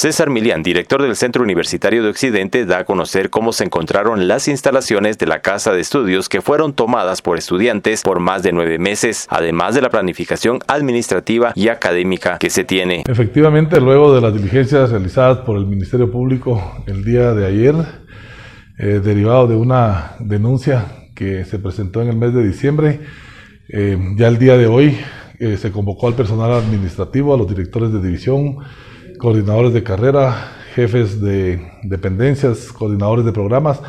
César Milian, director del Centro Universitario de Occidente, da a conocer cómo se encontraron las instalaciones de la Casa de Estudios que fueron tomadas por estudiantes por más de nueve meses, además de la planificación administrativa y académica que se tiene. Efectivamente, luego de las diligencias realizadas por el Ministerio Público el día de ayer, eh, derivado de una denuncia que se presentó en el mes de diciembre, eh, ya el día de hoy eh, se convocó al personal administrativo, a los directores de división, coordinadores de carrera, jefes de dependencias, coordinadores de programas,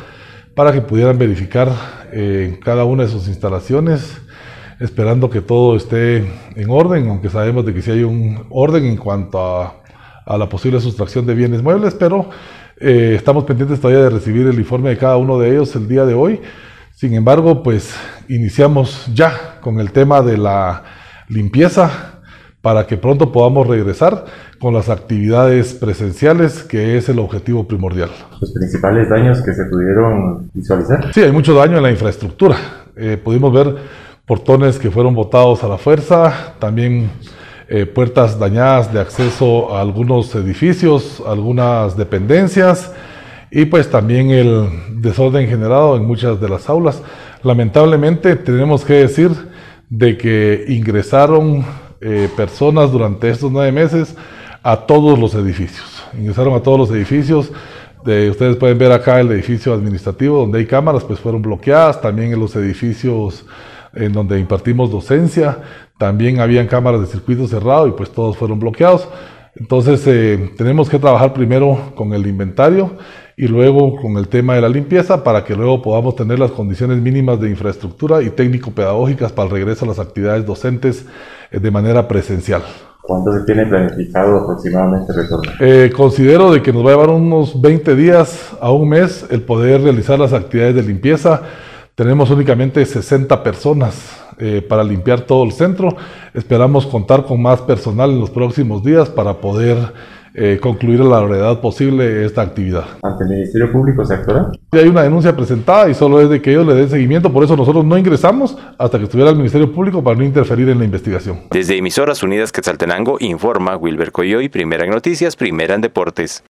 para que pudieran verificar eh, cada una de sus instalaciones, esperando que todo esté en orden, aunque sabemos de que sí hay un orden en cuanto a, la posible sustracción de bienes muebles, pero eh, estamos pendientes todavía de recibir el informe de cada uno de ellos el día de hoy. Sin embargo, pues iniciamos ya con el tema de la limpieza para que pronto podamos regresar con las actividades presenciales, que es el objetivo primordial. ¿Los principales daños que se pudieron visualizar? Sí, hay mucho daño en la infraestructura. Eh, pudimos ver portones que fueron botados a la fuerza, también eh, puertas dañadas de acceso a algunos edificios, algunas dependencias y pues también el desorden generado en muchas de las aulas. Lamentablemente tenemos que decir de que ingresaron eh, personas durante estos nueve meses a todos los edificios. Ingresaron a todos los edificios. De, ustedes pueden ver acá el edificio administrativo donde hay cámaras, pues fueron bloqueadas. También en los edificios en donde impartimos docencia, también habían cámaras de circuito cerrado y pues todos fueron bloqueados. Entonces eh, tenemos que trabajar primero con el inventario y luego con el tema de la limpieza para que luego podamos tener las condiciones mínimas de infraestructura y técnico-pedagógicas para el regreso a las actividades docentes eh, de manera presencial. ¿Cuánto se tiene planificado aproximadamente retorno? Eh, considero de que nos va a llevar unos 20 días a un mes el poder realizar las actividades de limpieza. Tenemos únicamente 60 personas eh, para limpiar todo el centro. Esperamos contar con más personal en los próximos días para poder eh, concluir a la brevedad posible esta actividad. ¿Ante el Ministerio Público se actuará? Hay una denuncia presentada y solo es de que ellos le den seguimiento, por eso nosotros no ingresamos hasta que estuviera el Ministerio Público para no interferir en la investigación. Desde Emisoras Unidas Quetzaltenango informa Wilber Coyoy, primera en noticias, primera en deportes.